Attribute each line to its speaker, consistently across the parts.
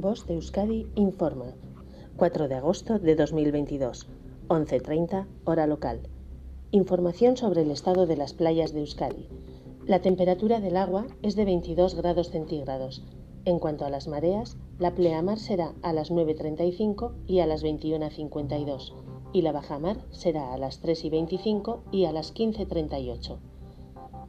Speaker 1: Voz de Euskadi informa. 4 de agosto de 2022, 11.30 hora local. Información sobre el estado de las playas de Euskadi. La temperatura del agua es de 22 grados centígrados. En cuanto a las mareas, la pleamar será a las 9.35 y a las 21.52 y la bajamar será a las 3.25 y a las 15.38.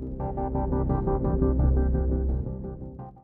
Speaker 1: Thank you.